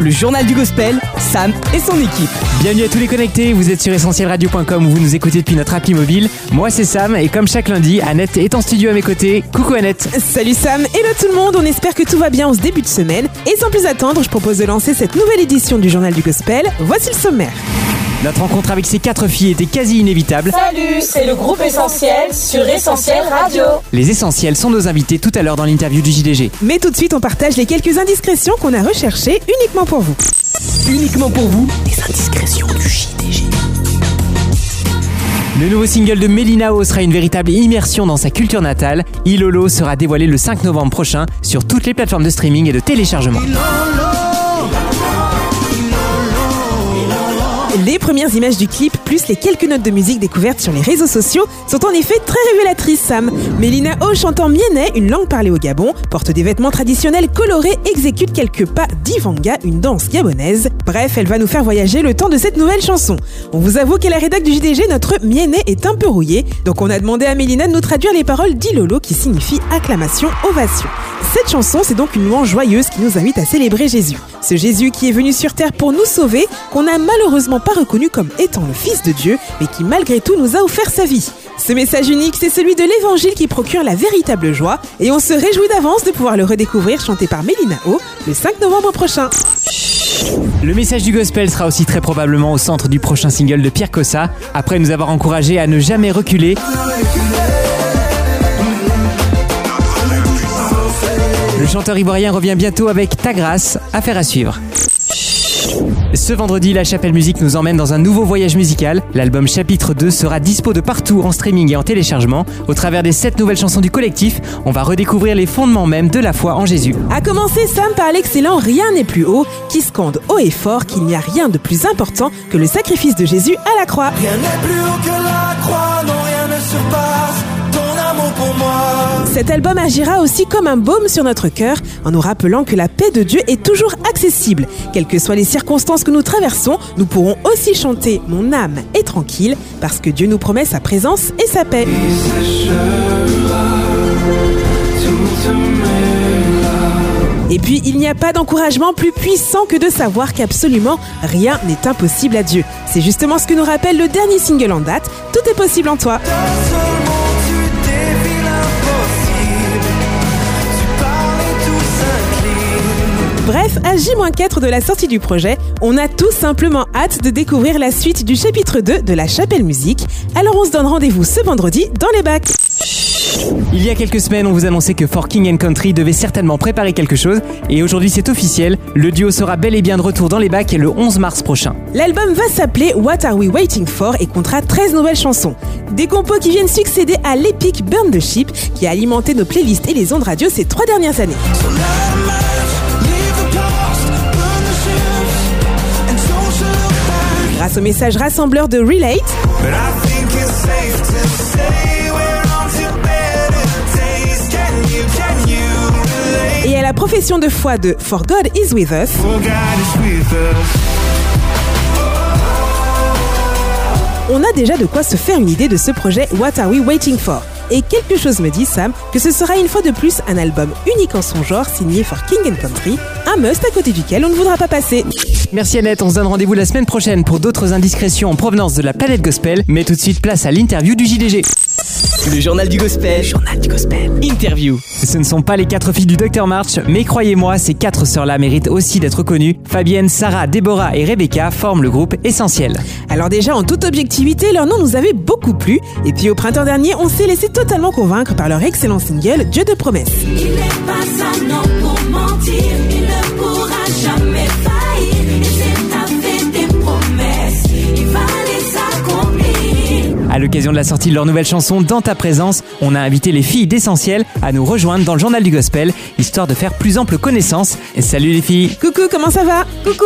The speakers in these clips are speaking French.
Le journal du gospel, Sam et son équipe. Bienvenue à tous les connectés, vous êtes sur essentielradio.com où vous nous écoutez depuis notre appli mobile. Moi c'est Sam et comme chaque lundi, Annette est en studio à mes côtés. Coucou Annette. Salut Sam, hello tout le monde, on espère que tout va bien en ce début de semaine. Et sans plus attendre, je propose de lancer cette nouvelle édition du journal du gospel. Voici le sommaire. Notre rencontre avec ces quatre filles était quasi inévitable. Salut, c'est le groupe Essentiel sur Essentiel Radio. Les essentiels sont nos invités tout à l'heure dans l'interview du JDG. Mais tout de suite, on partage les quelques indiscrétions qu'on a recherchées uniquement pour vous. Uniquement pour vous, les indiscrétions du JDG. Le nouveau single de Melinao sera une véritable immersion dans sa culture natale. Ilolo sera dévoilé le 5 novembre prochain sur toutes les plateformes de streaming et de téléchargement. Les premières images du clip, plus les quelques notes de musique découvertes sur les réseaux sociaux, sont en effet très révélatrices, Sam. Mélina O, chantant mienais, une langue parlée au Gabon, porte des vêtements traditionnels colorés, exécute quelques pas d'Ivanga, une danse gabonaise. Bref, elle va nous faire voyager le temps de cette nouvelle chanson. On vous avoue qu'à la rédac du JDG, notre mienais est un peu rouillé, donc on a demandé à Mélina de nous traduire les paroles d'Ilolo qui signifie acclamation, ovation. Cette chanson, c'est donc une louange joyeuse qui nous invite à célébrer Jésus. Ce Jésus qui est venu sur terre pour nous sauver, qu'on n'a malheureusement pas reconnu comme étant le Fils de Dieu, mais qui malgré tout nous a offert sa vie. Ce message unique, c'est celui de l'évangile qui procure la véritable joie, et on se réjouit d'avance de pouvoir le redécouvrir chanté par Mélina O le 5 novembre prochain. Le message du gospel sera aussi très probablement au centre du prochain single de Pierre Cossa, après nous avoir encouragés à ne jamais reculer. Le chanteur ivoirien revient bientôt avec Ta grâce, affaire à suivre. Ce vendredi, la Chapelle Musique nous emmène dans un nouveau voyage musical. L'album Chapitre 2 sera dispo de partout en streaming et en téléchargement. Au travers des 7 nouvelles chansons du collectif, on va redécouvrir les fondements même de la foi en Jésus. A commencer Sam par l'excellent Rien n'est plus haut, qui scande haut et fort qu'il n'y a rien de plus important que le sacrifice de Jésus à la croix. Rien n'est plus haut que la croix, non rien ne surpasse Cet album agira aussi comme un baume sur notre cœur en nous rappelant que la paix de Dieu est toujours accessible. Quelles que soient les circonstances que nous traversons, nous pourrons aussi chanter Mon âme est tranquille parce que Dieu nous promet sa présence et sa paix. Et puis, il n'y a pas d'encouragement plus puissant que de savoir qu'absolument rien n'est impossible à Dieu. C'est justement ce que nous rappelle le dernier single en date, Tout est possible en toi. Bref, à J-4 de la sortie du projet, on a tout simplement hâte de découvrir la suite du chapitre 2 de la Chapelle Musique. Alors on se donne rendez-vous ce vendredi dans les bacs. Il y a quelques semaines, on vous annonçait que For King and Country devait certainement préparer quelque chose, et aujourd'hui c'est officiel, le duo sera bel et bien de retour dans les bacs le 11 mars prochain. L'album va s'appeler What Are We Waiting For et comptera 13 nouvelles chansons. Des compos qui viennent succéder à l'épique Burn the Ship qui a alimenté nos playlists et les ondes radio ces trois dernières années. Grâce au message rassembleur de Relate, et à la profession de foi de For God Is With Us, For God is with us. on a déjà de quoi se faire une idée de ce projet What Are We Waiting For? Et quelque chose me dit, Sam, que ce sera une fois de plus un album unique en son genre signé For King and Country, un must à côté duquel on ne voudra pas passer. Merci Annette, on se donne rendez-vous la semaine prochaine pour d'autres indiscrétions en provenance de la planète gospel, mais tout de suite place à l'interview du JDG. Le journal du gospel. journal du gospel. Interview. Ce ne sont pas les quatre filles du Dr March, mais croyez-moi, ces quatre sœurs-là méritent aussi d'être connues. Fabienne, Sarah, Déborah et Rebecca forment le groupe Essentiel. Alors déjà, en toute objectivité, leur nom nous avait beaucoup plu, et puis au printemps dernier, on s'est laissé totalement convaincre par leur excellent single Dieu de promesses. Il n'est pas un homme pour mentir, il ne pourra jamais À l'occasion de la sortie de leur nouvelle chanson Dans ta présence, on a invité les filles d'Essentiel à nous rejoindre dans le journal du gospel, histoire de faire plus ample connaissance. Et salut les filles Coucou, comment ça va Coucou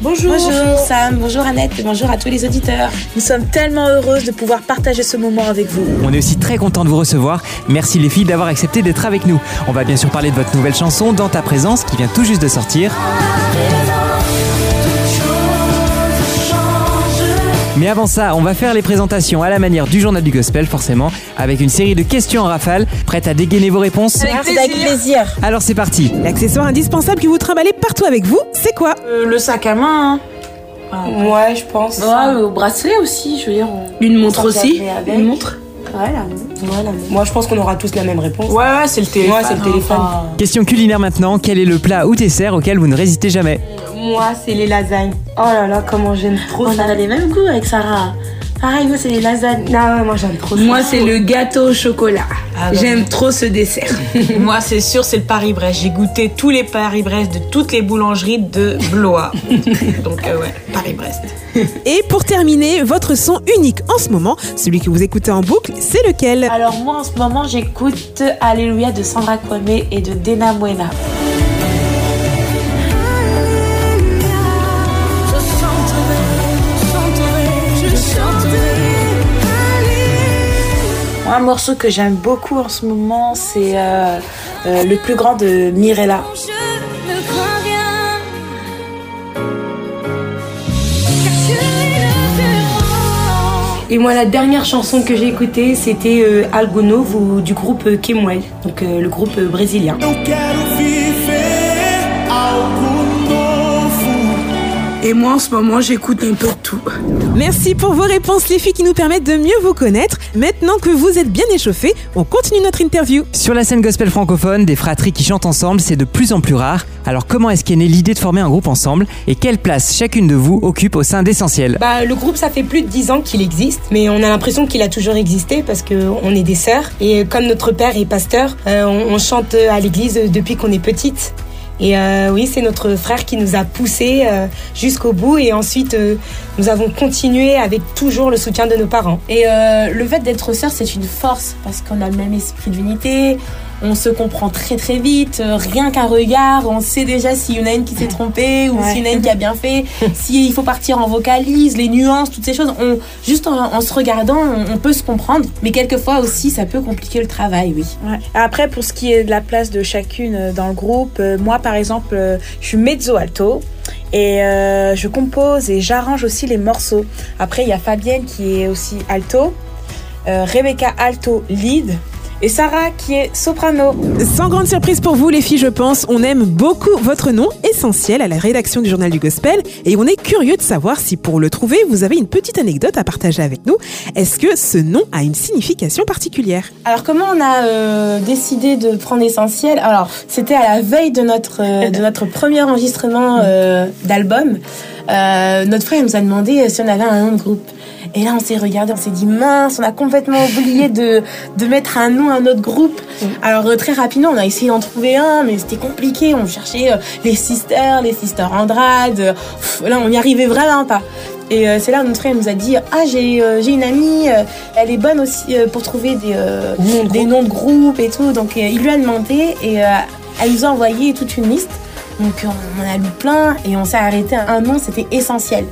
Bonjour. Bonjour Sam, bonjour Annette et bonjour à tous les auditeurs. Nous sommes tellement heureuses de pouvoir partager ce moment avec vous. On est aussi très content de vous recevoir. Merci les filles d'avoir accepté d'être avec nous. On va bien sûr parler de votre nouvelle chanson Dans ta présence qui vient tout juste de sortir. Mais avant ça, on va faire les présentations à la manière du journal du gospel, forcément, avec une série de questions en rafale. Prête à dégainer vos réponses Avec plaisir. Alors c'est parti. L'accessoire indispensable que vous trimballez partout avec vous, c'est quoi? Euh, le sac à main. hein. Ouais, je pense. Ouais, au bracelet aussi, je veux dire. on- Une montre on aussi. avec. Une montre. Ouais, la montre. Ouais, la montre. Moi, je pense qu'on aura tous la même réponse. Ouais, ouais, c'est le téléphone. Moi, c'est le téléphone. Enfin, Question culinaire maintenant. Quel est le plat ou dessert auquel vous ne résistez jamais? Moi, c'est les lasagnes. Oh là là, comment j'aime trop On a les mêmes goûts avec Sarah. Pareil, moi, c'est les lasagnes. Non, moi, j'aime trop ça. Moi, c'est le gâteau au chocolat. J'aime trop ce dessert. Moi, c'est sûr, c'est le Paris-Brest. J'ai goûté tous les Paris-Brest de toutes les boulangeries de Blois. Donc, euh, ouais, Paris-Brest. Et pour terminer, votre son unique en ce moment, celui que vous écoutez en boucle, c'est lequel? Alors, moi, en ce moment, j'écoute Alléluia de Sandra Kwame et de Dena Buena. Un morceau que j'aime beaucoup en ce moment, c'est euh, euh, le plus grand de Mirella. Et moi, la dernière chanson que j'ai écoutée, c'était euh, Algo Novo du groupe euh, Kemuel, donc le groupe brésilien. Et moi, en ce moment, j'écoute un peu de tout. Merci pour vos réponses, les filles, qui nous permettent de mieux vous connaître. Maintenant que vous êtes bien échauffés, on continue notre interview. Sur la scène gospel francophone, des fratries qui chantent ensemble, c'est de plus en plus rare. Alors comment est-ce qu'est née l'idée de former un groupe ensemble et quelle place chacune de vous occupe au sein d'Essentiel? Bah, le groupe, ça fait plus de 10 ans qu'il existe, mais on a l'impression qu'il a toujours existé parce qu'on est des sœurs. Et comme notre père est pasteur, euh, on, on chante à l'église depuis qu'on est petite. Et euh, oui, c'est notre frère qui nous a poussés euh, jusqu'au bout. Et ensuite, euh, nous avons continué avec toujours le soutien de nos parents. Et le fait d'être sœur, c'est une force parce qu'on a le même esprit d'unité. On se comprend très très vite. Euh, Rien qu'un regard, on sait déjà s'il y en a une qui s'est trompée ou Ouais. s'il y en a une qui a bien fait. S'il faut partir en vocalise, les nuances, toutes ces choses. On, juste en, en se regardant, on, on peut se comprendre. Mais quelquefois aussi, ça peut compliquer le travail, oui. Ouais. Après, pour ce qui est de la place de chacune euh, dans le groupe, euh, moi, par exemple, euh, je suis mezzo-alto. Et euh, je compose et j'arrange aussi les morceaux. Après, il y a Fabienne qui est aussi alto, Rebecca alto lead et Sarah qui est soprano. Sans grande surprise pour vous, les filles, je pense, on aime beaucoup votre nom, essentiel à la rédaction du Journal du Gospel, et on est curieux de savoir si pour le trouver, vous avez une petite anecdote à partager avec nous. Est-ce que ce nom a une signification particulière? Alors comment on a euh, décidé de prendre essentiel? Alors c'était à la veille de notre euh, de notre premier enregistrement euh, d'album. Euh, notre frère nous a demandé si on avait un nom de groupe. Et là on s'est regardé, on s'est dit mince, on a complètement oublié de de mettre un nom à notre groupe. Alors euh, très rapidement on a essayé d'en trouver un, mais c'était compliqué. On cherchait euh, les sisters, les sisters Andrade. pff, là on n'y arrivait vraiment pas. Et euh, c'est là où notre frère nous a dit ah j'ai euh, une amie, euh, elle est bonne aussi euh, pour trouver des euh, des noms de groupe et tout. Donc il lui a demandé et elle nous a envoyé toute une liste. Donc on en a lu plein et on s'est arrêté à un nom, c'était essentiel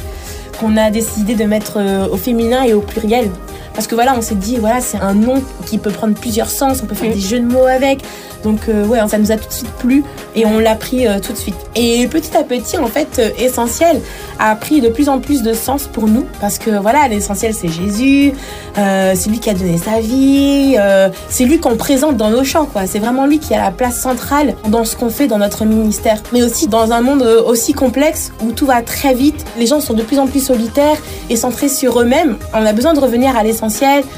qu'on a décidé de mettre euh, au féminin et au pluriel. Parce que voilà, on s'est dit, voilà, c'est un nom qui peut prendre plusieurs sens, on peut faire des jeux de mots avec. Donc, euh, ouais, ça nous a tout de suite plu et on l'a pris euh, tout de suite. Et petit à petit, en fait, euh, Essentiel a pris de plus en plus de sens pour nous. Parce que voilà, l'essentiel, c'est Jésus, euh, c'est lui qui a donné sa vie, c'est lui qu'on présente dans nos chants, quoi. C'est vraiment lui qui a la place centrale dans ce qu'on fait dans notre ministère. Mais aussi dans un monde aussi complexe où tout va très vite, les gens sont de plus en plus solitaires et centrés sur eux-mêmes. On a besoin de revenir à l'essentiel,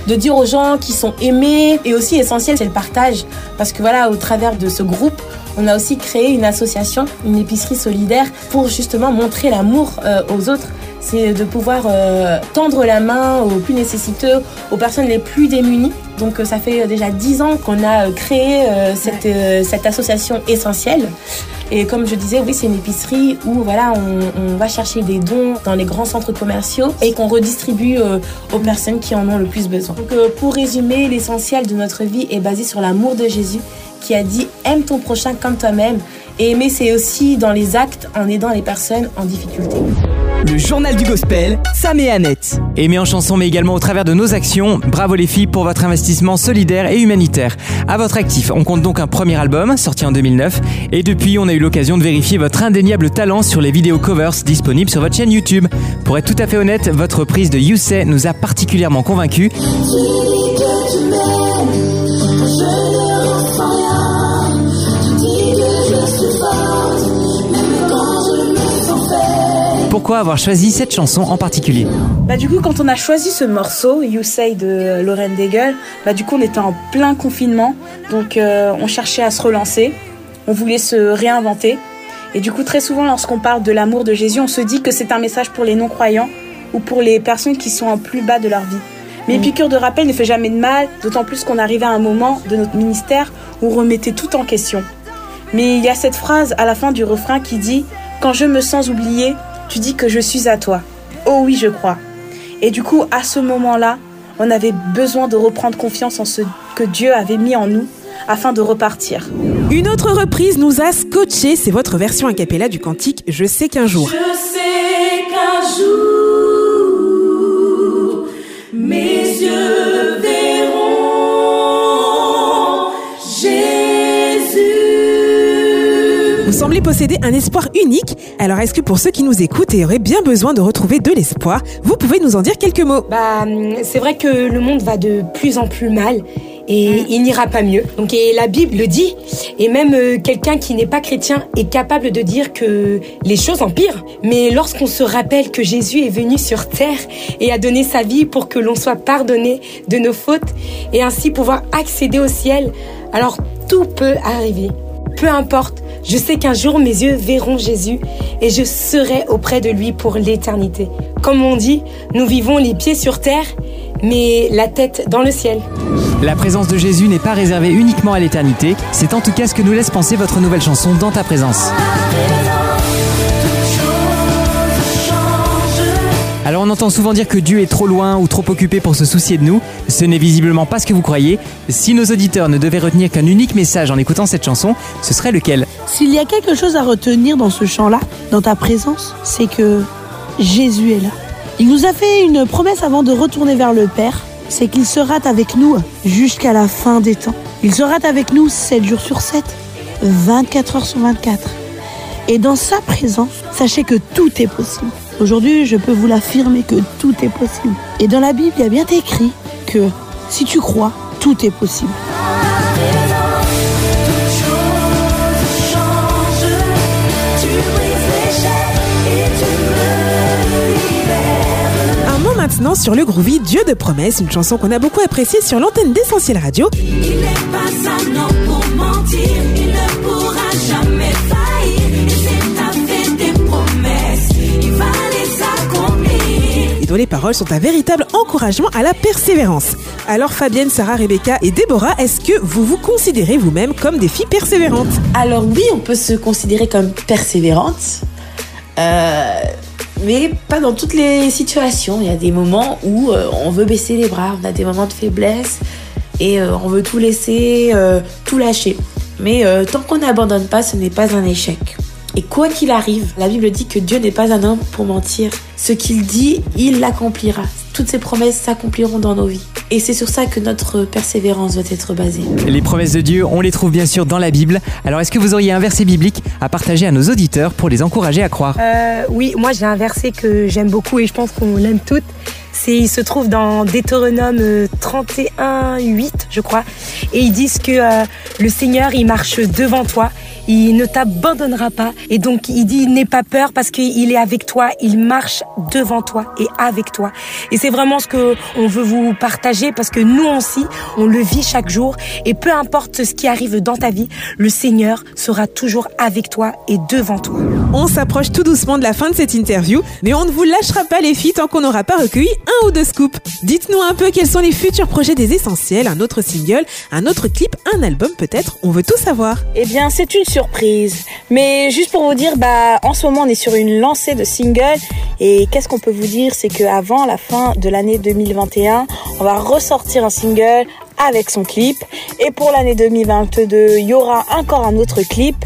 de dire aux gens qu'ils sont aimés et aussi essentiel, c'est le partage. Parce que voilà, au travers de ce groupe, on a aussi créé une association, une épicerie solidaire pour justement montrer l'amour euh, aux autres. C'est de pouvoir euh, tendre la main aux plus nécessiteux, aux personnes les plus démunies. Donc euh, ça fait déjà dix ans qu'on a euh, créé euh, cette, cette association essentielle. Et comme je disais, oui, c'est une épicerie où voilà, on, on va chercher des dons dans les grands centres commerciaux et qu'on redistribue euh, aux personnes qui en ont le plus besoin. Donc euh, pour résumer, l'essentiel de notre vie est basé sur l'amour de Jésus qui a dit aime ton prochain comme toi-même. Et aimer, c'est aussi dans les actes en aidant les personnes en difficulté. Le journal du gospel, Sam et Annette. Aimés en chanson mais également au travers de nos actions, bravo les filles pour votre investissement solidaire et humanitaire. À votre actif, on compte donc un premier album sorti en 2009 et depuis on a eu l'occasion de vérifier votre indéniable talent sur les vidéos covers disponibles sur votre chaîne YouTube. Pour être tout à fait honnête, votre prise de You Say nous a particulièrement convaincus. Pourquoi avoir choisi cette chanson en particulier Bah du coup quand on a choisi ce morceau You Say de Lauren Daigle, bah du coup on était en plein confinement, donc euh, on cherchait à se relancer, on voulait se réinventer. Et du coup très souvent lorsqu'on parle de l'amour de Jésus, on se dit que c'est un message pour les non-croyants ou pour les personnes qui sont en plus bas de leur vie. Mais une piqûre de rappel ne fait jamais de mal, d'autant plus qu'on arrivait à un moment de notre ministère où on remettait tout en question. Mais il y a cette phrase à la fin du refrain qui dit Quand je me sens oublié, tu dis que je suis à toi. Oh oui, je crois. Et du coup, à ce moment-là, on avait besoin de reprendre confiance en ce que Dieu avait mis en nous afin de repartir. Une autre reprise nous a scotché, c'est votre version a cappella du cantique Je sais qu'un jour. Je sais qu'un jour, semblez posséder un espoir unique, alors est-ce que pour ceux qui nous écoutent et auraient bien besoin de retrouver de l'espoir, vous pouvez nous en dire quelques mots? Bah, hum, c'est vrai que le monde va de plus en plus mal et il n'ira pas mieux. Donc, et la Bible le dit. Et même euh, quelqu'un qui n'est pas chrétien est capable de dire que les choses empirent. Mais lorsqu'on se rappelle que Jésus est venu sur terre et a donné sa vie pour que l'on soit pardonné de nos fautes et ainsi pouvoir accéder au ciel, alors tout peut arriver. Peu importe, je sais qu'un jour mes yeux verront Jésus et je serai auprès de lui pour l'éternité. Comme on dit, nous vivons les pieds sur terre, mais la tête dans le ciel. La présence de Jésus n'est pas réservée uniquement à l'éternité, c'est en tout cas ce que nous laisse penser votre nouvelle chanson Dans ta présence. Alors on entend souvent dire que Dieu est trop loin ou trop occupé pour se soucier de nous. Ce n'est visiblement pas ce que vous croyez. Si nos auditeurs ne devaient retenir qu'un unique message en écoutant cette chanson, ce serait lequel? S'il y a quelque chose à retenir dans ce chant-là, dans ta présence, c'est que Jésus est là. Il nous a fait une promesse avant de retourner vers le Père, c'est qu'il sera avec nous jusqu'à la fin des temps. Il sera avec nous 7 jours sur 7, 24 heures sur 24. Et dans sa présence, sachez que tout est possible. Aujourd'hui, je peux vous l'affirmer que tout est possible. Et dans la Bible, il y a bien écrit que si tu crois, tout est possible. Un mot maintenant sur le groovy Dieu de promesse, une chanson qu'on a beaucoup appréciée sur l'antenne d'Essentiel Radio. Il n'est pas un homme les paroles sont un véritable encouragement à la persévérance. Alors Fabienne, Sarah, Rebecca et Déborah, est-ce que vous vous considérez vous-même comme des filles persévérantes? Alors oui, on peut se considérer comme persévérante, euh, mais pas dans toutes les situations. Il y a des moments où euh, on veut baisser les bras, on a des moments de faiblesse et euh, on veut tout laisser, tout lâcher. Mais tant qu'on n'abandonne pas, ce n'est pas un échec. Et quoi qu'il arrive, la Bible dit que Dieu n'est pas un homme pour mentir. Ce qu'il dit, il l'accomplira. Toutes ses promesses s'accompliront dans nos vies. Et c'est sur ça que notre persévérance doit être basée. Les promesses de Dieu, on les trouve bien sûr dans la Bible. Alors est-ce que vous auriez un verset biblique à partager à nos auditeurs pour les encourager à croire? Euh, oui, moi j'ai un verset que j'aime beaucoup et je pense qu'on l'aime toutes. Il se trouve dans Deutéronome euh, 31, 8, je crois. Et ils disent que euh, le Seigneur, il marche devant toi. Il ne t'abandonnera pas. Et donc, il dit, n'aie pas peur parce qu'il est avec toi. Il marche devant toi et avec toi. Et c'est vraiment ce que on veut vous partager parce que nous aussi, on le vit chaque jour. Et peu importe ce qui arrive dans ta vie, le Seigneur sera toujours avec toi et devant toi. On s'approche tout doucement de la fin de cette interview, mais on ne vous lâchera pas les filles tant qu'on n'aura pas recueilli un ou deux scoops. Dites-nous un peu quels sont les futurs projets des Essentiels, un autre single, un autre clip, un album peut-être, on veut tout savoir. Eh bien, c'est une surprise. Mais juste pour vous dire, bah, en ce moment, on est sur une lancée de singles. Et qu'est-ce qu'on peut vous dire? C'est qu'avant la fin de l'année 2021, on va ressortir un single avec son clip. Et pour l'année 2022, il y aura encore un autre clip.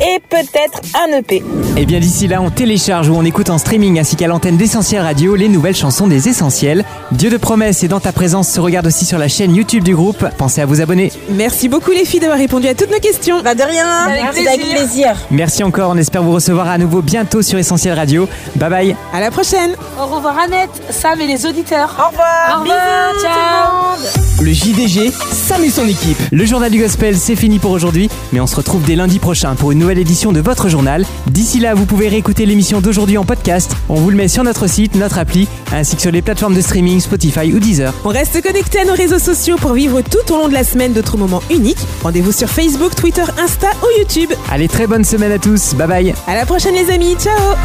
Et peut-être un EP. Et bien d'ici là, on télécharge ou on écoute en streaming ainsi qu'à l'antenne d'Essentiel Radio les nouvelles chansons des Essentiels. Dieu de promesse et dans ta présence se regarde aussi sur la chaîne YouTube du groupe. Pensez à vous abonner. Merci beaucoup les filles d'avoir répondu à toutes nos questions. Bah de rien. Avec plaisir. Merci encore, on espère vous recevoir à nouveau bientôt sur Essentiel Radio. Bye bye. À la prochaine. Au revoir Annette, Sam et les auditeurs. Au revoir. Au revoir, ciao. Le JDG, Sam et son équipe. Le journal du gospel, c'est fini pour aujourd'hui, mais on se retrouve dès lundi prochain pour une nouvelle édition de votre journal. D'ici là, vous pouvez réécouter l'émission d'aujourd'hui en podcast. On vous le met sur notre site, notre appli, ainsi que sur les plateformes de streaming Spotify ou Deezer. On reste connecté à nos réseaux sociaux pour vivre tout au long de la semaine d'autres moments uniques. Rendez-vous sur Facebook, Twitter, Insta ou YouTube. Allez, très bonne semaine à tous. Bye bye. À la prochaine les amis, ciao